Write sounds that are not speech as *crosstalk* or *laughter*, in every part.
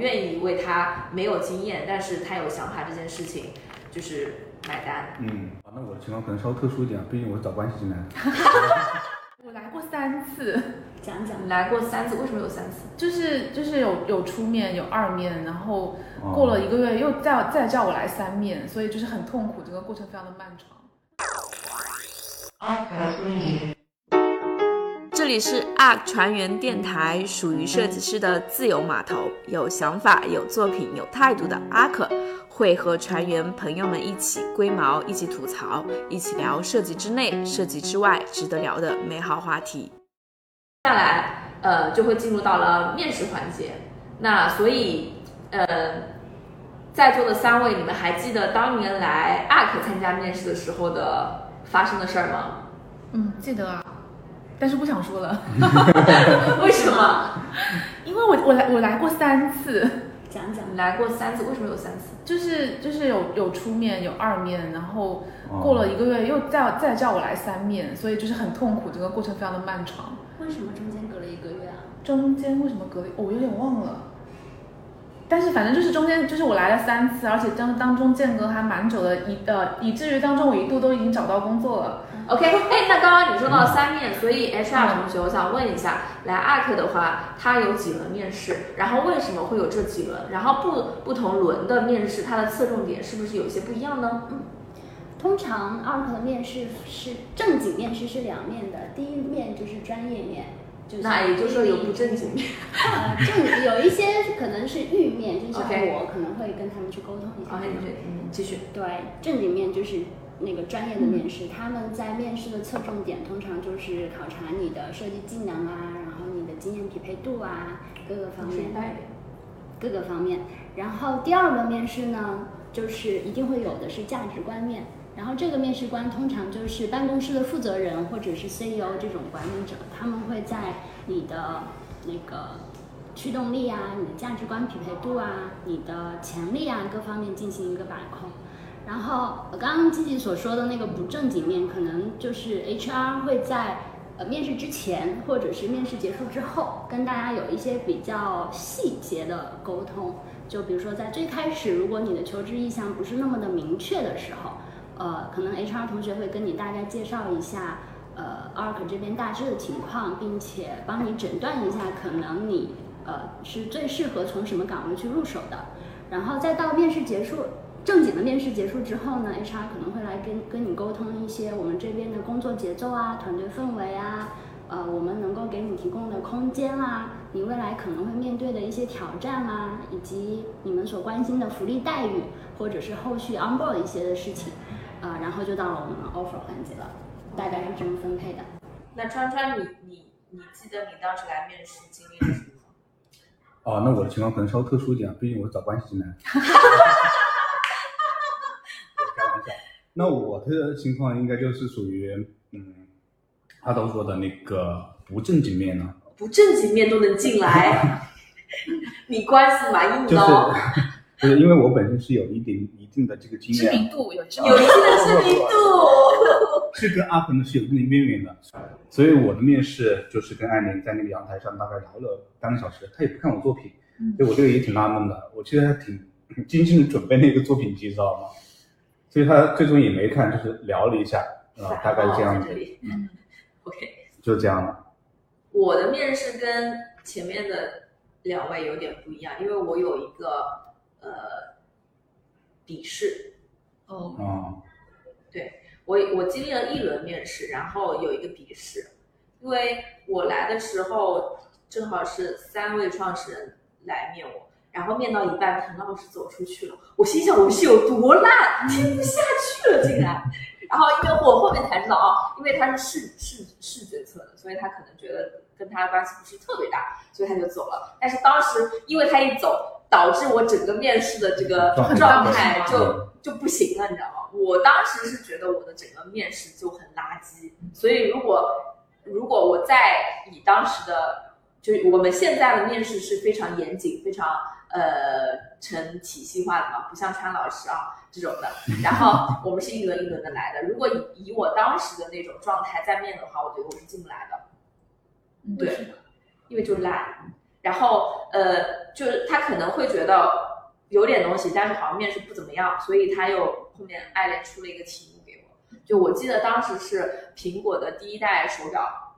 愿意为他没有经验，但是他有想法这件事情，就是买单。嗯，啊，那我的情况可能稍微特殊一点，毕竟我是找关系进来的。我来过三次，讲讲来过三次，为什么有三次？就是就是有有初面有二面，然后哦过了一个月又再再叫我来三面，所以就是很痛苦，整个过程非常的漫长。这里是 ARK 船员电台，属于设计师的自由码头，有想法、有作品、有态度的 ARK 会和船员朋友们一起龟毛，一起吐槽，一起聊设计之内、设计之外值得聊的美好话题。接下来，呃，就会进入到了面试环节。那所以，呃，在座的三位，你们还记得当年来 ARK 参加面试的时候的发生的事儿吗？嗯，记得啊，但是不想说了，*laughs* 为什么？因为我我来我来过三次，讲讲你来过三次，为什么有三次？就是就是有有初面有二面，然后哦过了一个月又再再叫我来三面，所以就是很痛苦，整个过程非常的漫长。为什么中间隔了一个月啊？中间为什么隔了？哦我有点忘了。但是反正就是中间就是我来了三次，而且当当中间隔还蛮久的，以呃以至于当中我一度都已经找到工作了。OK，哎，那刚刚你说到三面，所以 HR 同学，我想问一下，来 ARK 的话，它有几轮面试？然后为什么会有这几轮？然后不不同轮的面试，它的侧重点是不是有一些不一样呢？嗯通常 ARK 的面试是正经面试是两面的，第一面就是专业面，就是那也就是说有不正经面。呃正有一些可能是预面，就像我可能会跟他们去沟通一下。好，那你去，嗯，继续。对，正经面就是那个专业的面试，他们在面试的侧重点通常就是考察你的设计技能啊，然后你的经验匹配度啊，各个方面。各个方面。然后第二轮面试呢，就是一定会有的是价值观面。然后这个面试官通常就是办公室的负责人或者是 CEO 这种管理者，他们会在你的那个驱动力啊、你的价值观匹配度啊、你的潜力啊各方面进行一个把控。然后刚刚积极所说的那个不正经面，可能就是 HR 会在呃面试之前或者是面试结束之后，跟大家有一些比较细节的沟通。就比如说在最开始，如果你的求职意向不是那么的明确的时候，呃，可能 HR 同学会跟你大概介绍一下，呃，ARK 这边大致的情况，并且帮你诊断一下，可能你呃是最适合从什么岗位去入手的。然后再到面试结束，正经的面试结束之后呢，HR 可能会来跟跟你沟通一些我们这边的工作节奏啊、团队氛围啊，呃，我们能够给你提供的空间啊，你未来可能会面对的一些挑战啊，以及你们所关心的福利待遇，或者是后续 onboard 一些的事情，啊、然后就到了我们 offer 环节了，大概是这么分配的。那川川，你你你记得你当时来面试经历了什么吗？哦，那我的情况可能稍微特殊一点，毕竟我是找关系进来的。*laughs* 开玩笑。那我的情况应该就是属于，嗯，阿东说的那个不正经面呢，不正经面都能进来，*laughs* 你关系蛮硬就是的哦，就是因为我本身是有一定一定的这个经验知，名度有知名有一，定的知名度。*laughs* 是跟阿鹏是有一定的渊源的，所以我的面试就是跟艾琳在那个阳台上大概聊了半个小时，他也不看我作品，嗯所以我这个也挺纳闷的，我其实还挺精心的准备那个作品集，知道吗？所以他最终也没看，就是聊了一下，啊、大概是这样子哦在这，里。嗯，OK，就这样了。我的面试跟前面的两位有点不一样，因为我有一个呃笔试，哦，对，我我经历了一轮面试，然后有一个笔试，因为我来的时候正好是三位创始人来面我，然后面到一半，滕老师走出去了，我心想我是有多烂，听不下去了竟然。*laughs* 然后因为我后面才知道啊，因为他是视视视觉测的，所以他可能觉得跟他关系不是特别大，所以他就走了。但是当时因为他一走，导致我整个面试的这个状态就就不行了，你知道吗？我当时是觉得我的整个面试就很垃圾，所以如果如果我再以当时的，就是我们现在的面试是非常严谨、非常呃成体系化的嘛，不像川老师啊这种的。然后我们是一轮一轮的来的。如果以以我当时的那种状态在面的话，我觉得我是进不来的。对，因为就懒。然后呃，就是他可能会觉得有点东西，但是好像面试不怎么样，所以他又后面爱恋出了一个题目给我。就我记得当时是苹果的第一代手表，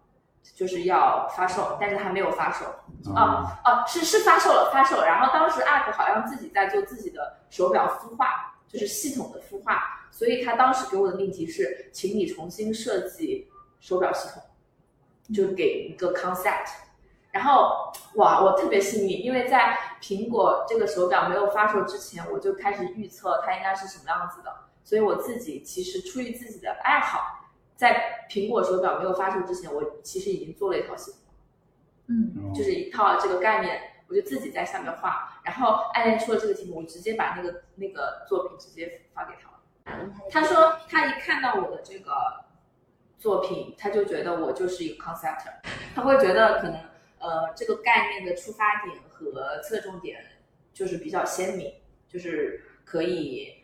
就是要发售，但是还没有发售。啊，哦，是是发售了，发售了。然后当时 App 好像自己在做自己的手表孵化，就是系统的孵化，所以他当时给我的命题是，请你重新设计手表系统，就给一个 concept。然后哇，我特别幸运，因为在苹果这个手表没有发售之前，我就开始预测它应该是什么样子的。所以我自己其实出于自己的爱好，在苹果手表没有发售之前，我其实已经做了一套系统。嗯，就是一套这个概念，我就自己在下面画，然后暗恋出了这个题目，我直接把那个那个作品直接发给他了。他说他一看到我的这个作品，他就觉得我就是一个 conceptor，他会觉得可能呃这个概念的出发点和侧重点就是比较鲜明，就是可以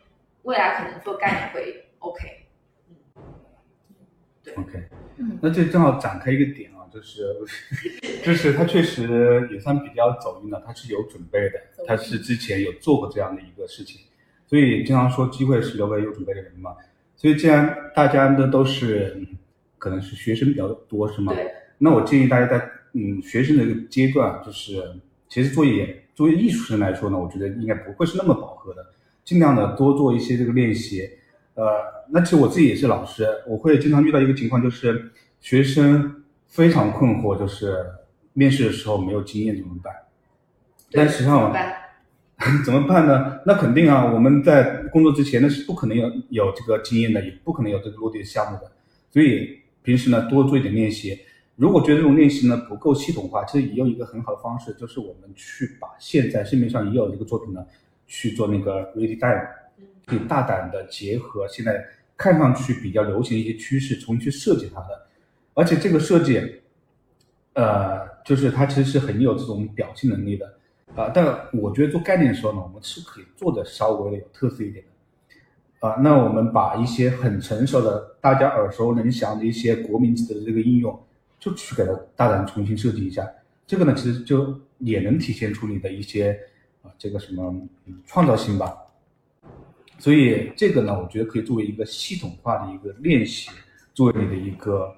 未来可能做概念会 OK。OK，嗯那这正好展开一个点啊，就是 *laughs* 就是他确实也算比较走运的，他是有准备的，他是之前有做过这样的一个事情，所以经常说机会是留给有准备的人嘛。所以既然大家呢都是嗯可能是学生比较多是吗？对，那我建议大家在嗯学生的一个阶段，就是其实作业作为艺术生来说呢，我觉得应该不会是那么饱和的，尽量的多做一些这个练习。呃，那其实我自己也是老师，我会经常遇到一个情况，就是学生非常困惑，就是面试的时候没有经验怎么办？但实际上怎么办？*laughs* 怎么办呢？那肯定啊，我们在工作之前那是不可能有有这个经验的，也不可能有这个落地的项目的，所以平时呢多做一点练习。如果觉得这种练习呢不够系统化，其实也有一个很好的方式，就是我们去把现在市面上已有的这个作品呢去做那个 redesign，可以大胆的结合现在看上去比较流行的一些趋势，重新去设计它的。而且这个设计，呃，就是它其实是很有这种表现能力的。啊、但我觉得做概念的时候呢，我们是可以做的稍微的有特色一点的。啊、那我们把一些很成熟的、大家耳熟能详的一些国民级的这个应用，就去给它大胆重新设计一下。这个呢，其实就也能体现出你的一些啊、这个什么嗯创造性吧。所以这个呢，我觉得可以作为一个系统化的一个练习，作为你的一个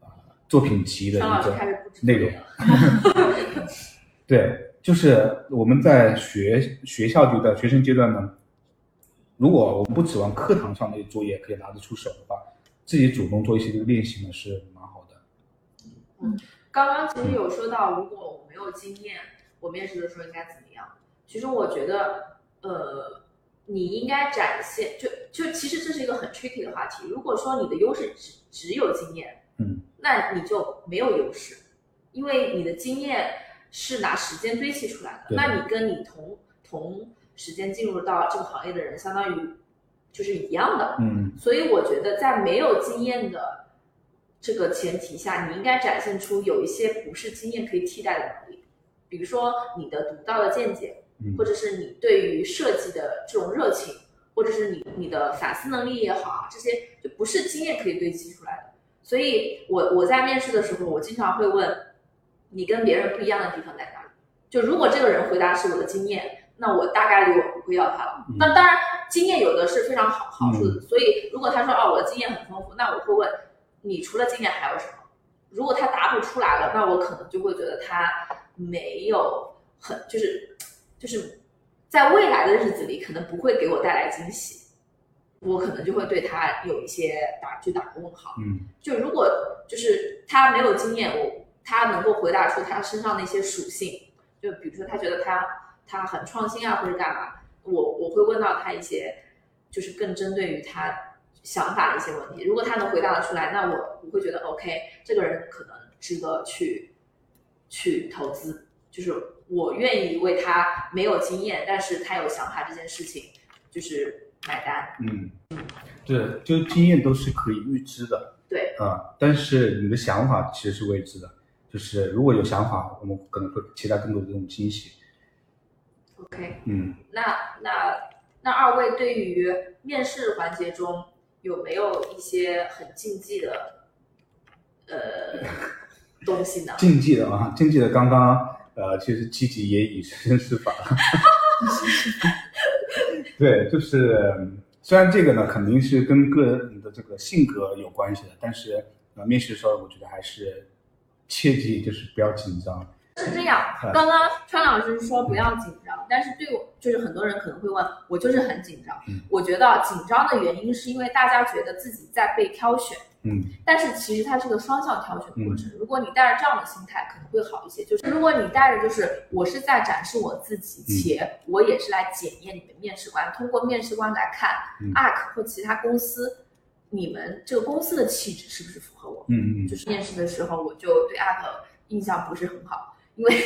啊、作品集的张老师一个开始布置内容。*laughs* 对，就是我们在学学校阶段、学生阶段呢，如果我们不指望课堂上的作业可以拿得出手的话，自己主动做一些这个练习呢是蛮好的。嗯刚刚其实有说到，如果我没有经验，我面试的时候应该怎么样？其实我觉得，呃，你应该展现，就就其实这是一个很 tricky 的话题。如果说你的优势只只有经验，嗯，那你就没有优势，因为你的经验是拿时间堆砌出来的。那你跟你同同时间进入到这个行业的人，相当于就是一样的。嗯所以我觉得在没有经验的这个前提下，你应该展现出有一些不是经验可以替代的能力，比如说你的独到的见解，嗯或者是你对于设计的这种热情，或者是你你的反思能力也好啊，这些就不是经验可以堆积出来的。所以我我在面试的时候，我经常会问你跟别人不一样的地方在哪里。就如果这个人回答是我的经验，那我大概率我不会要他了。嗯那当然，经验有的是非常好好处的，所以如果他说哦我的经验很丰富，那我会问你除了经验还有什么？如果他答不出来了，那我可能就会觉得他没有很就是就是在未来的日子里可能不会给我带来惊喜，我可能就会对他有一些打就打个问号。嗯就如果就是他没有经验，我他能够回答出他身上的一些属性，就比如说他觉得他他很创新啊，或者干嘛，我我会问到他一些就是更针对于他想法的一些问题。如果他能回答得出来，那我我会觉得 OK，这个人可能值得去去投资，就是我愿意为他没有经验，但是他有想法这件事情，就是买单。嗯，对，就经验都是可以预知的。对，啊、但是你的想法其实是未知的。就是如果有想法，我们可能会期待更多的这种惊喜。OK，嗯，那那那二位对于面试环节中有没有一些很禁忌的呃 *laughs* 东西呢？禁忌的啊，禁忌的刚刚呃呃，其实积极也以身试法。*laughs* 对，就是虽然这个呢肯定是跟个人的这个性格有关系的，但是呃，面试的时候我觉得还是切记就是不要紧张。是这样，刚刚川老师说不要紧张，但是对我就是很多人可能会问我，就是很紧张。嗯我觉得紧张的原因是因为大家觉得自己在被挑选，嗯但是其实它是个双向挑选的过程。如果你带着这样的心态，可能会好一些。就是如果你带着就是我是在展示我自己，嗯且我也是来检验你们面试官，通过面试官来看嗯 ARK 或其他公司，你们这个公司的气质是不是符合我？嗯嗯就是面试的时候，我就对 ARK 印象不是很好，因为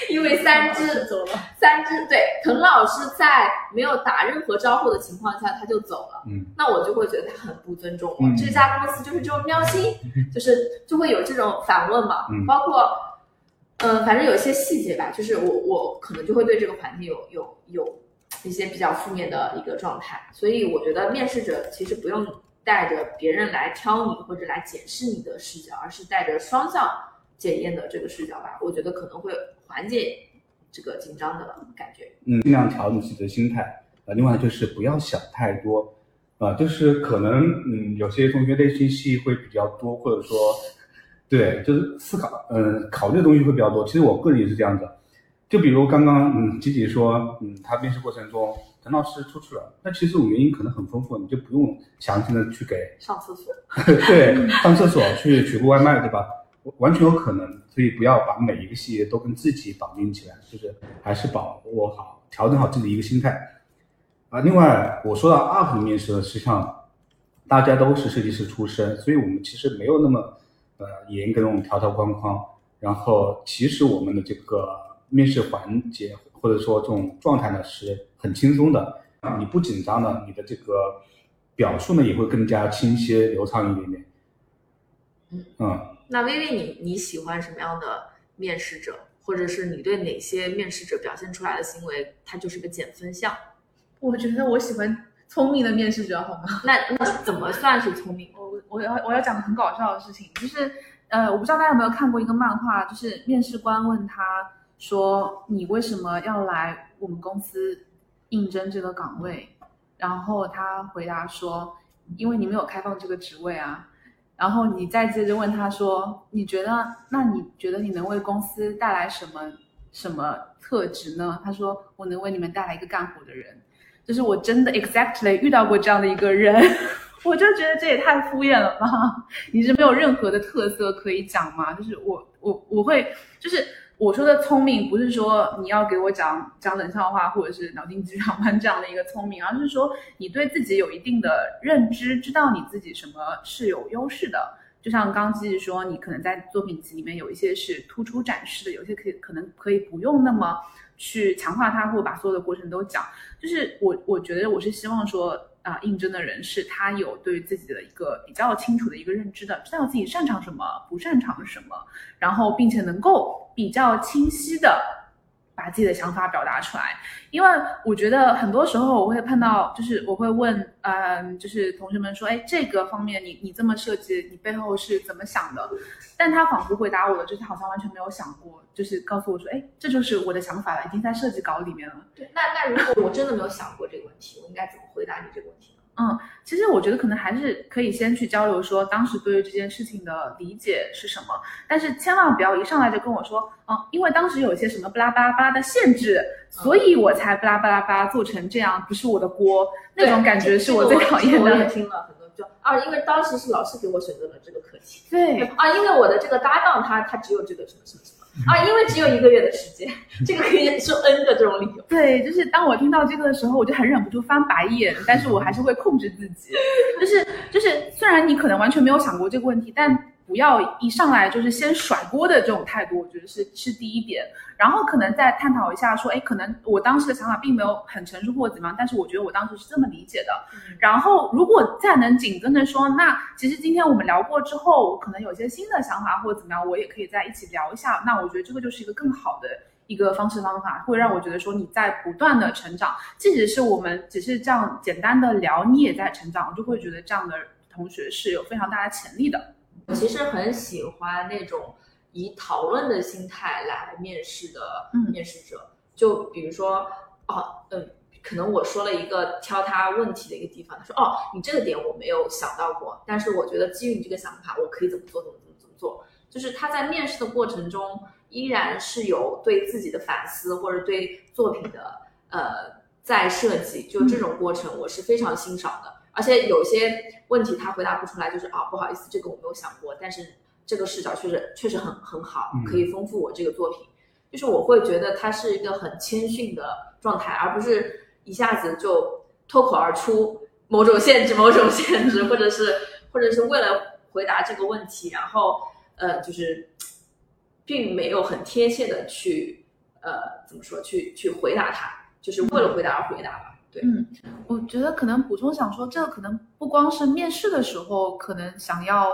*laughs* 因为三只 *laughs* 走了，三只对滕老师在没有打任何招呼的情况下他就走了，嗯那我就会觉得他很不尊重我。嗯这家公司就是这种喵星，就是就会有这种反问嘛，嗯包括。嗯，反正有一些细节吧，就是我我可能就会对这个环境有有有一些比较负面的一个状态，所以我觉得面试者其实不用带着别人来挑你或者来检视你的视角，而是带着双向检验的这个视角吧，我觉得可能会缓解这个紧张的感觉。嗯，尽量调整自己的心态。呃，另外就是不要想太多，啊、就是可能嗯，有些同学内心戏会比较多，或者说，对，就是思考，嗯，考虑的东西会比较多。其实我个人也是这样子，就比如刚刚嗯，吉吉说，嗯，他面试过程中陈老师出去了，那其实这种原因可能很丰富，你就不用详细的去给上厕所，*laughs* 对，上厕所去取个外卖，对吧？完全有可能，所以不要把每一个细节都跟自己绑定起来，就是还是把握好、调整好自己的一个心态。啊，另外我说到 UP 的面试呢，实际上大家都是设计师出身，所以我们其实没有那么呃严格那种条条框框。然后其实我们的这个面试环节或者说这种状态呢是很轻松的，你不紧张呢，你的这个表述呢也会更加清晰流畅一点点。嗯嗯。那薇薇你你喜欢什么样的面试者，或者是你对哪些面试者表现出来的行为，它就是个减分项？我觉得我喜欢聪明的面试者，好吗？那那怎么算是聪明？我我要我要讲个很搞笑的事情，就是呃，我不知道大家有没有看过一个漫画，就是面试官问他说：“你为什么要来我们公司应征这个岗位？”然后他回答说：“因为你没有开放这个职位啊。”然后你再接着问他说：“你觉得？那你觉得你能为公司带来什么什么特质呢？”他说：“我能为你们带来一个干活的人。”就是我真的 exactly 遇到过这样的一个人，*laughs* 我就觉得这也太敷衍了吧！*laughs* 你是没有任何的特色可以讲吗？就是我我我会就是我说的聪明，不是说你要给我讲讲冷笑话或者是脑筋急转弯这样的一个聪明，而是说你对自己有一定的认知，知道你自己什么是有优势的。就像刚继续说，你可能在作品集里面有一些是突出展示的，有些可以可能可以不用那么去强化它，或者把所有的过程都讲。就是我我觉得我是希望说啊、应征的人是他有对自己的一个比较清楚的一个认知的，知道自己擅长什么，不擅长什么，然后并且能够比较清晰的把自己的想法表达出来。因为我觉得很多时候我会碰到，就是我会问，嗯，就是同学们说，哎，这个方面你你这么设计，你背后是怎么想的？但他仿佛回答我的就是好像完全没有想过，就是告诉我说，哎，这就是我的想法了，已经在设计稿里面了。对，那那如果我真的没有想过这个问题，我应该怎么回答你这个问题呢？其实我觉得可能还是可以先去交流，说当时对于这件事情的理解是什么，但是千万不要一上来就跟我说，嗯，因为当时有一些什么巴拉巴拉巴拉的限制，所以我才巴拉巴拉巴拉做成这样，不是我的锅，那种感觉是我最讨厌的我也的。听了很多，就啊，因为当时是老师给我选择了这个课题，对，啊，因为我的这个搭档他他只有这个什么什么什么啊，因为只有一个月的时间，这个可以说 N 个这种理由。对，就是当我听到这个的时候，我就很忍不住翻白眼，但是我还是会控制自己。就 *laughs* 是就是，虽然你可能完全没有想过这个问题，但不要一上来就是先甩锅的这种态度，我觉得是是第一点。然后可能再探讨一下，说，哎，可能我当时的想法并没有很成熟或者怎么样，但是我觉得我当时是这么理解的。然后如果再能紧跟着说，那其实今天我们聊过之后，我可能有些新的想法或者怎么样，我也可以在一起聊一下。那我觉得这个就是一个更好的一个方式方法，会让我觉得说你在不断的成长，即使是我们只是这样简单的聊，你也在成长，我就会觉得这样的同学是有非常大的潜力的。我其实很喜欢那种以讨论的心态来面试的嗯面试者。就比如说，哦，嗯，可能我说了一个挑他问题的一个地方，他说，哦，你这个点我没有想到过，但是我觉得基于你这个想法，我可以怎么做，怎么怎么怎么做。就是他在面试的过程中，依然是有对自己的反思或者对作品的呃再设计，就这种过程我是非常欣赏的。而且有些问题他回答不出来，就是啊不好意思，这个我没有想过，但是这个视角确实确实很很好嗯，可以丰富我这个作品。就是我会觉得他是一个很谦逊的状态，而不是一下子就脱口而出某种限制、某种限制，或者是或者是为了回答这个问题，然后呃，就是并没有很贴切的去呃怎么说去去回答他，就是为了回答而回答吧。对，嗯，我觉得可能补充想说，这个可能不光是面试的时候可能想要，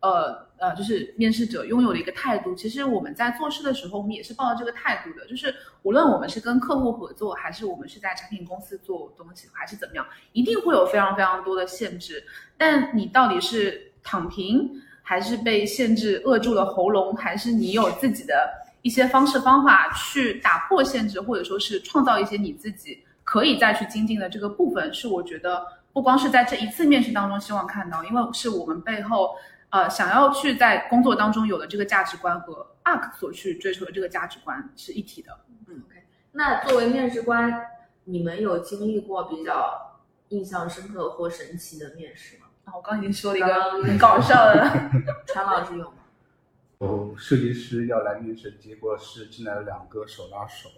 呃呃，就是面试者拥有的一个态度。其实我们在做事的时候，我们也是抱着这个态度的，就是无论我们是跟客户合作，还是我们是在产品公司做东西，还是怎么样，一定会有非常非常多的限制。但你到底是躺平，还是被限制扼住了喉咙，还是你有自己的一些方式方法去打破限制，或者说是创造一些你自己可以再去精进的这个部分，是我觉得不光是在这一次面试当中希望看到，因为是我们背后呃想要去在工作当中有的这个价值观和 ARK 所去追求的这个价值观是一体的。嗯，OK 那作为面试官，你们有经历过比较印象深刻或神奇的面试吗？啊，我刚刚已经说了一个很搞笑的，*laughs* 传老师有吗？*laughs* 哦设计师要来面试，结果是进来了两个手拉手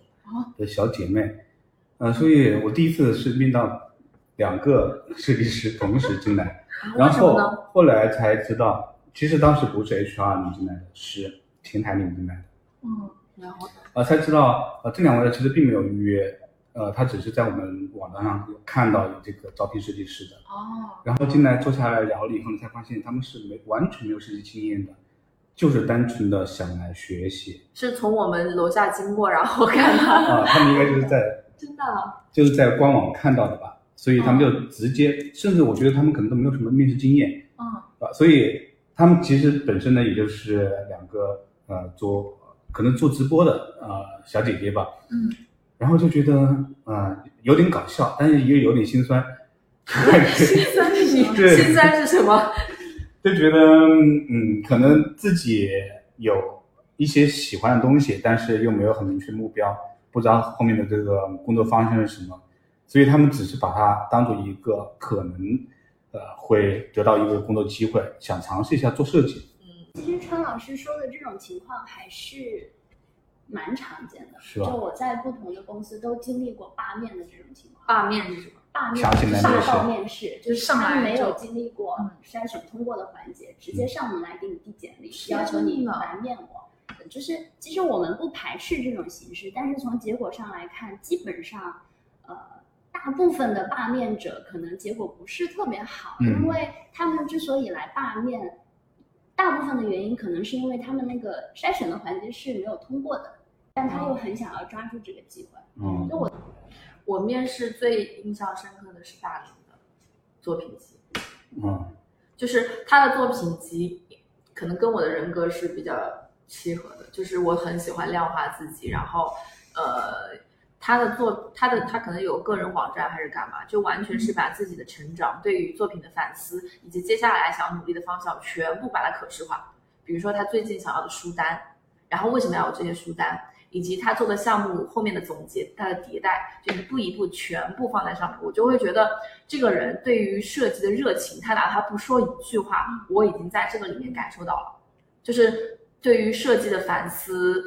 的小姐妹，呃，所以我第一次是面到两个设计师同时进来，然后？后来才知道，其实当时不是 HR 领进来的，是前台领进来的，嗯，然后呃，才知道呃这两位其实并没有预约，呃，他只是在我们网站上有看到有这个招聘设计师的，哦，然后进来坐下来聊了以后呢，才发现他们是没完全没有设计经验的，就是单纯的想来学习。是从我们楼下经过，然后看到，啊，他们应该就是在真的。啊就是在官网看到的吧，所以他们就直接，甚至我觉得他们可能都没有什么面试经验嗯。啊，所以他们其实本身呢，也就是两个呃做可能做直播的呃小姐姐吧，嗯，然后就觉得呃有点搞笑，但是又有点心酸，心酸是什么？对。心酸是什么？就觉得嗯，可能自己有一些喜欢的东西，但是又没有很明确目标，不知道后面的这个工作方向是什么，所以他们只是把它当做一个可能呃会得到一个工作机会，想尝试一下做设计，嗯。其实川老师说的这种情况还是蛮常见的，是吧？就我在不同的公司都经历过罢面的这种情况。罢面是什么？罢面霸道面试，就是上来他们没有经历过嗯。筛选通过的环节，直接上门来给你递简历，要求你呐来面我。就是其实我们不排斥这种形式，但是从结果上来看，基本上，呃，大部分的罢面者可能结果不是特别好，嗯。因为他们之所以来罢面，大部分的原因可能是因为他们那个筛选的环节是没有通过的，但他又很想要抓住这个机会。嗯就我我面试最印象深刻的是大林的作品集，嗯就是他的作品集可能跟我的人格是比较契合的，就是我很喜欢量化自己，然后呃，他的作他的他可能有个人网站还是干嘛，就完全是把自己的成长、对于作品的反思以及接下来想要努力的方向全部把它可视化。比如说他最近想要的书单，然后为什么要有这些书单，以及他做的项目后面的总结、他的迭代，就一步一步全部放在上面，我就会觉得这个人对于设计的热情，他哪怕不说一句话，我已经在这个里面感受到了，就是对于设计的反思，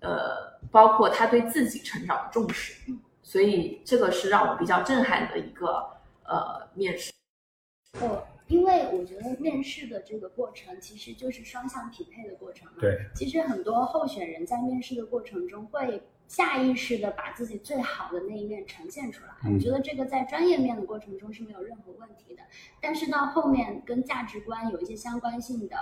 呃，包括他对自己成长的重视，所以这个是让我比较震撼的一个呃面试。我因为我觉得面试的这个过程其实就是双向匹配的过程嘛。对，其实很多候选人在面试的过程中会下意识的把自己最好的那一面呈现出来。嗯我觉得这个在专业面的过程中是没有任何问题的，但是到后面跟价值观有一些相关性的。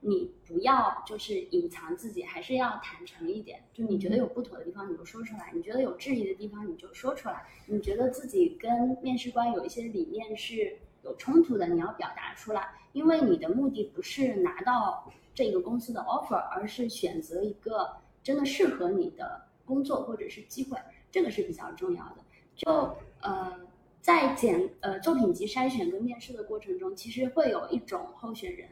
你不要就是隐藏自己，还是要坦诚一点。就你觉得有不妥的地方，你就说出来；你觉得有质疑的地方，你就说出来。你觉得自己跟面试官有一些理念是有冲突的，你要表达出来，因为你的目的不是拿到这个公司的 offer，而是选择一个真的适合你的工作或者是机会，这个是比较重要的。就呃，在简呃作品集筛选跟面试的过程中，其实会有一种候选人。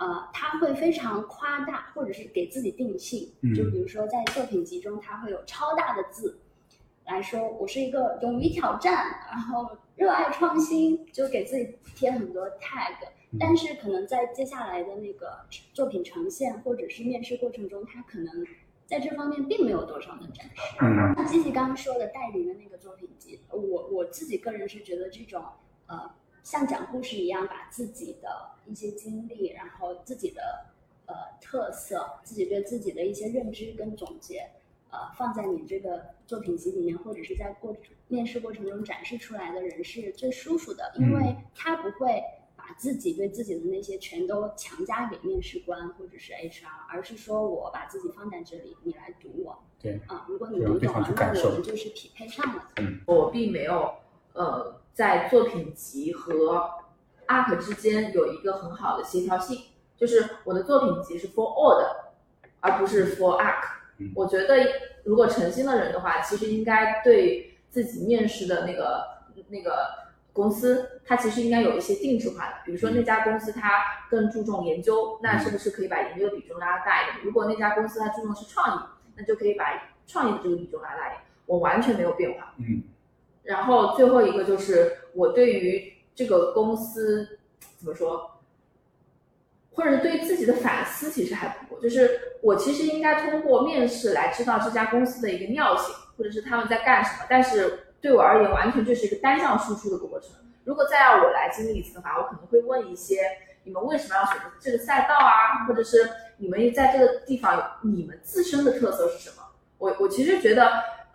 呃，他会非常夸大，或者是给自己定性，就比如说在作品集中，他会有超大的字来说，我是一个勇于挑战，然后热爱创新，就给自己贴很多 tag。但是可能在接下来的那个作品呈现或者是面试过程中，他可能在这方面并没有多少的展示。那，基基刚刚说的代理的那个作品集，我我自己个人是觉得这种呃。像讲故事一样，把自己的一些经历，然后自己的呃特色，自己对自己的一些认知跟总结，呃，放在你这个作品集里面，或者是在过面试过程中展示出来的人是最舒服的，因为他不会把自己对自己的那些全都强加给面试官或者是 HR，而是说我把自己放在这里，你来读我。对啊，如果你读懂了，那我们就是匹配上了。嗯，我并没有呃。在作品集和 ARK 之间有一个很好的协调性，就是我的作品集是 for all 的，而不是 for ARK。我觉得如果诚心的人的话，其实应该对自己面试的那个那个公司，它其实应该有一些定制化的。比如说那家公司它更注重研究，那是不是可以把研究的比重拉大一点？如果那家公司它注重是创意，那就可以把创意的这个比重拉大一点。我完全没有变化。嗯。然后最后一个就是我对于这个公司怎么说，或者是对自己的反思其实还不够。就是我其实应该通过面试来知道这家公司的一个尿性，或者是他们在干什么。但是对我而言，完全就是一个单向输出的过程。如果再让我来经历一次的话，我可能会问一些：你们为什么要选择这个赛道啊？或者是你们在这个地方你们自身的特色是什么？我我其实觉得。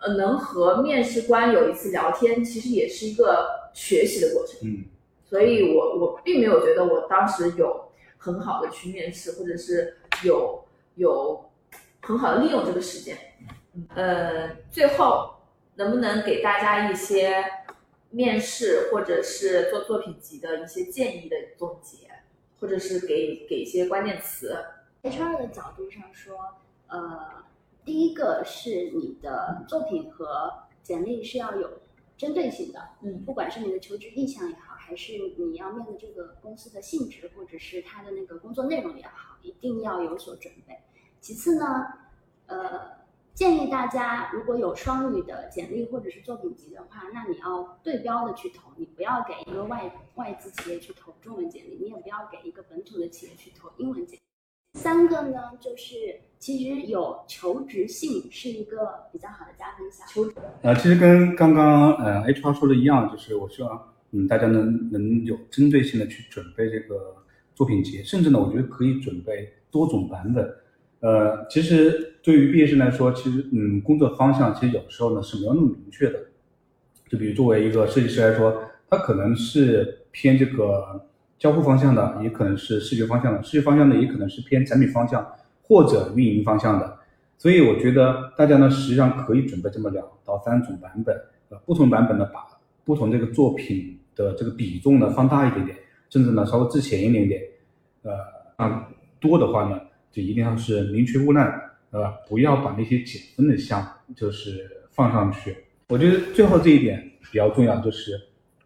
呃，能和面试官有一次聊天，其实也是一个学习的过程。嗯，所以我我并没有觉得我当时有很好的去面试，或者是有有很好的利用这个时间。呃，最后能不能给大家一些面试或者是做作品集的一些建议的总结，或者是给给一些关键词？HR 的角度上说，呃。第一个是你的作品和简历是要有针对性的，嗯，不管是你的求职意向也好，还是你要面的这个公司的性质，或者是它的那个工作内容也好，一定要有所准备。其次呢，呃，建议大家如果有双语的简历或者是作品集的话，那你要对标的去投，你不要给一个外外资企业去投中文简历，你也不要给一个本土的企业去投英文简历。三个呢，就是其实有求职性是一个比较好的加分项。求呃，其实跟刚刚呃 HR 说的一样，就是我希望嗯大家能能有针对性的去准备这个作品集，甚至呢，我觉得可以准备多种版本。呃，其实对于毕业生来说，其实嗯工作方向其实有时候呢是没有那么明确的。就比如作为一个设计师来说，他可能是偏这个。交互方向的也可能是视觉方向的，视觉方向的也可能是偏产品方向或者运营方向的，所以我觉得大家呢实际上可以准备这么两到三种版本，呃，不同版本呢把不同这个作品的这个比重呢放大一点点，甚至呢稍微滞前一点点，呃，啊多的话呢就一定要是宁缺毋滥，呃，不要把那些减分的项就是放上去。我觉得最后这一点比较重要，就是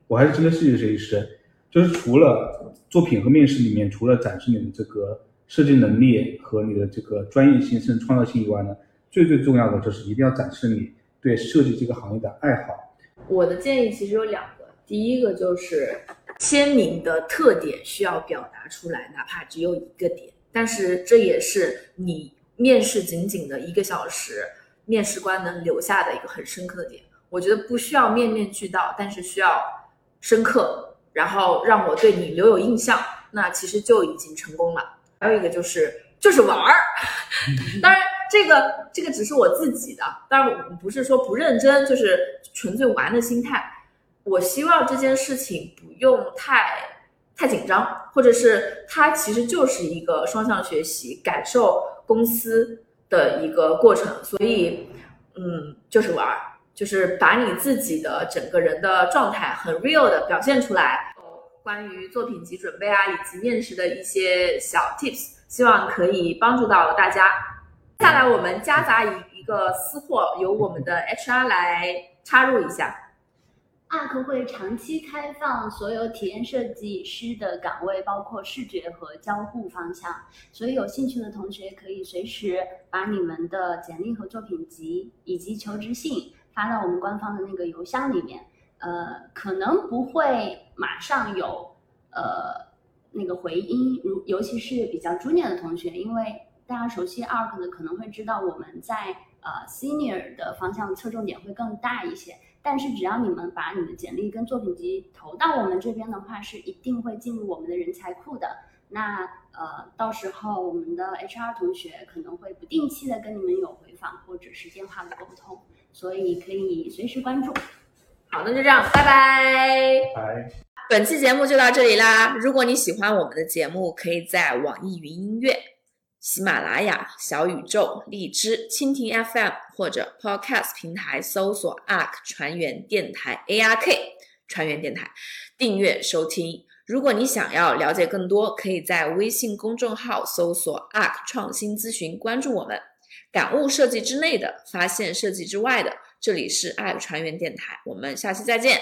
我还是针对视觉设计师。就是除了作品和面试里面，除了展示你的这个设计能力和你的这个专业性甚至创造性以外呢，最最重要的就是一定要展示你对设计这个行业的爱好。我的建议其实有两个，第一个就是签名的特点需要表达出来，哪怕只有一个点，但是这也是你面试仅仅的一个小时，面试官能留下的一个很深刻的点。我觉得不需要面面俱到，但是需要深刻。然后让我对你留有印象，那其实就已经成功了。还有一个就是就是玩儿，*laughs* 当然这个这个只是我自己的，当然我不是说不认真，就是纯粹玩的心态。我希望这件事情不用太太紧张，或者是它其实就是一个双向学习、感受公司的一个过程。所以，嗯，就是玩儿。就是把你自己的整个人的状态很 real 的表现出来。关于作品集准备啊，以及面试的一些小 tips，希望可以帮助到大家。接下来我们夹杂一一个私货，由我们的 HR 来插入一下。ARK 会长期开放所有体验设计师的岗位，包括视觉和交互方向。所以有兴趣的同学可以随时把你们的简历和作品集以及求职信发到我们官方的那个邮箱里面。呃，可能不会马上有呃那个回音，如尤其是比较 junior 的同学，因为大家熟悉 ARK 的可能会知道我们在呃 senior 的方向侧重点会更大一些。但是只要你们把你的简历跟作品集投到我们这边的话，是一定会进入我们的人才库的。那呃，到时候我们的 HR 同学可能会不定期的跟你们有回访或者是电话的沟通，所以可以随时关注。好，那就这样，拜拜。拜。本期节目就到这里啦！如果你喜欢我们的节目，可以在网易云音乐、喜马拉雅、小宇宙、荔枝、蜻蜓 FM 或者 Podcast 平台搜索 ARK 船员电台 ARK 船员电台，订阅收听。如果你想要了解更多，可以在微信公众号搜索 ARK 创新咨询，关注我们。感悟设计之内的，发现设计之外的。这里是爱的船员电台，我们下期再见。